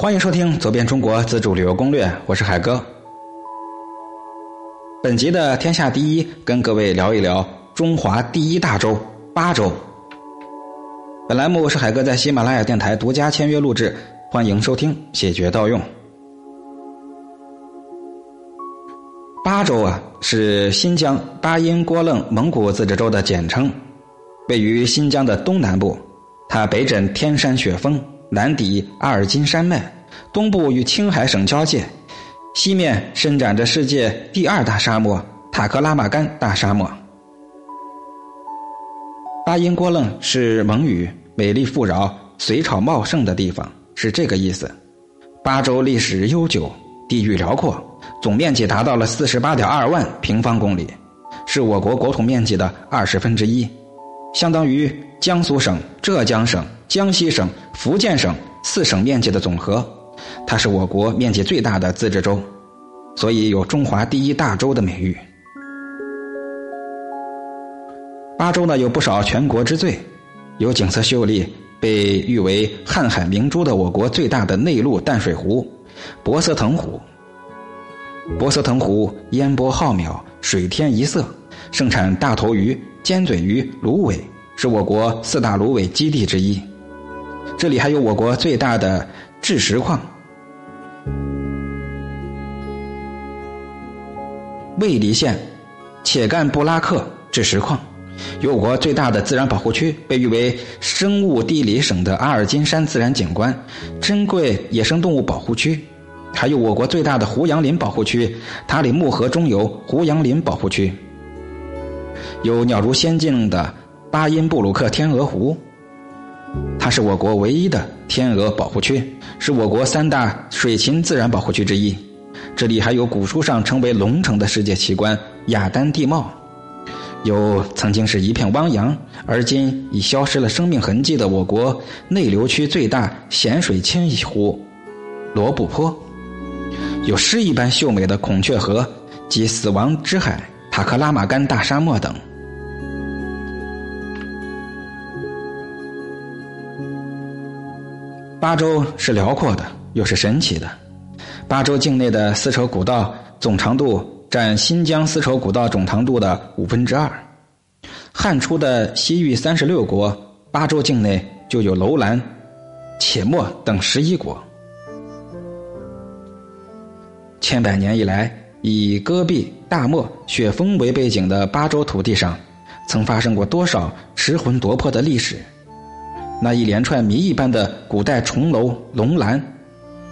欢迎收听《走遍中国自助旅游攻略》，我是海哥。本集的天下第一，跟各位聊一聊中华第一大洲——巴州。本栏目是海哥在喜马拉雅电台独家签约录制，欢迎收听，谢绝盗用。巴州啊，是新疆巴音郭楞蒙古自治州的简称，位于新疆的东南部。它北枕天山雪峰，南抵阿尔金山脉，东部与青海省交界，西面伸展着世界第二大沙漠塔克拉玛干大沙漠。巴音郭楞是蒙语“美丽富饶、水草茂盛”的地方，是这个意思。巴州历史悠久，地域辽阔，总面积达到了四十八点二万平方公里，是我国国土面积的二十分之一。相当于江苏省、浙江省、江西省、福建省四省面积的总和，它是我国面积最大的自治州，所以有“中华第一大州”的美誉。巴州呢有不少全国之最，有景色秀丽、被誉为“瀚海明珠”的我国最大的内陆淡水湖——博色腾湖。博色腾湖烟波浩渺，水天一色，盛产大头鱼。尖嘴鱼、芦苇是我国四大芦苇基地之一，这里还有我国最大的蛭石矿——尉犁县且干布拉克蛭石矿，有我国最大的自然保护区，被誉为生物地理省的阿尔金山自然景观、珍贵野生动物保护区，还有我国最大的胡杨林保护区——塔里木河中游胡杨林保护区。有鸟如仙境的巴音布鲁克天鹅湖，它是我国唯一的天鹅保护区，是我国三大水禽自然保护区之一。这里还有古书上称为龙城的世界奇观雅丹地貌，有曾经是一片汪洋，而今已消失了生命痕迹的我国内流区最大咸水清洗湖罗布泊，有诗一般秀美的孔雀河及死亡之海塔克拉玛干大沙漠等。巴州是辽阔的，又是神奇的。巴州境内的丝绸古道总长度占新疆丝绸古道总长度的五分之二。汉初的西域三十六国，巴州境内就有楼兰、且末等十一国。千百年以来，以戈壁、大漠、雪峰为背景的巴州土地上，曾发生过多少驰魂夺魄的历史？那一连串谜一般的古代重楼、龙兰、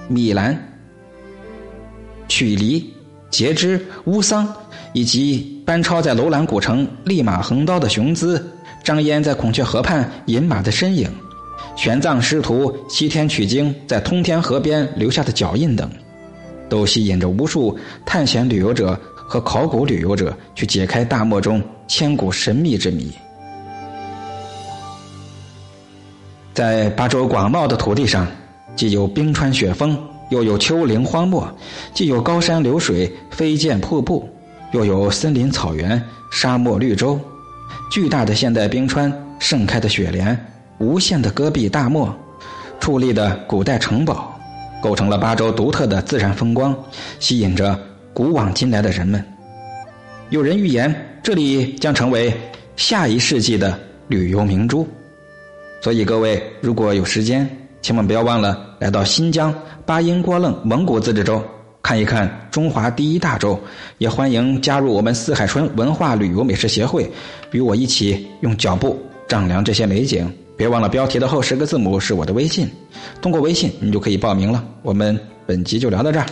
米兰、曲离、节支、乌桑，以及班超在楼兰古城立马横刀的雄姿，张嫣在孔雀河畔饮马的身影，玄奘师徒西天取经在通天河边留下的脚印等，都吸引着无数探险旅游者和考古旅游者去解开大漠中千古神秘之谜。在巴州广袤的土地上，既有冰川雪峰，又有丘陵荒漠；既有高山流水、飞溅瀑布，又有森林草原、沙漠绿洲。巨大的现代冰川、盛开的雪莲、无限的戈壁大漠、矗立的古代城堡，构成了巴州独特的自然风光，吸引着古往今来的人们。有人预言，这里将成为下一世纪的旅游明珠。所以各位，如果有时间，千万不要忘了来到新疆巴音郭楞蒙古自治州看一看中华第一大洲。也欢迎加入我们四海春文化旅游美食协会，与我一起用脚步丈量这些美景。别忘了标题的后十个字母是我的微信，通过微信你就可以报名了。我们本集就聊到这儿。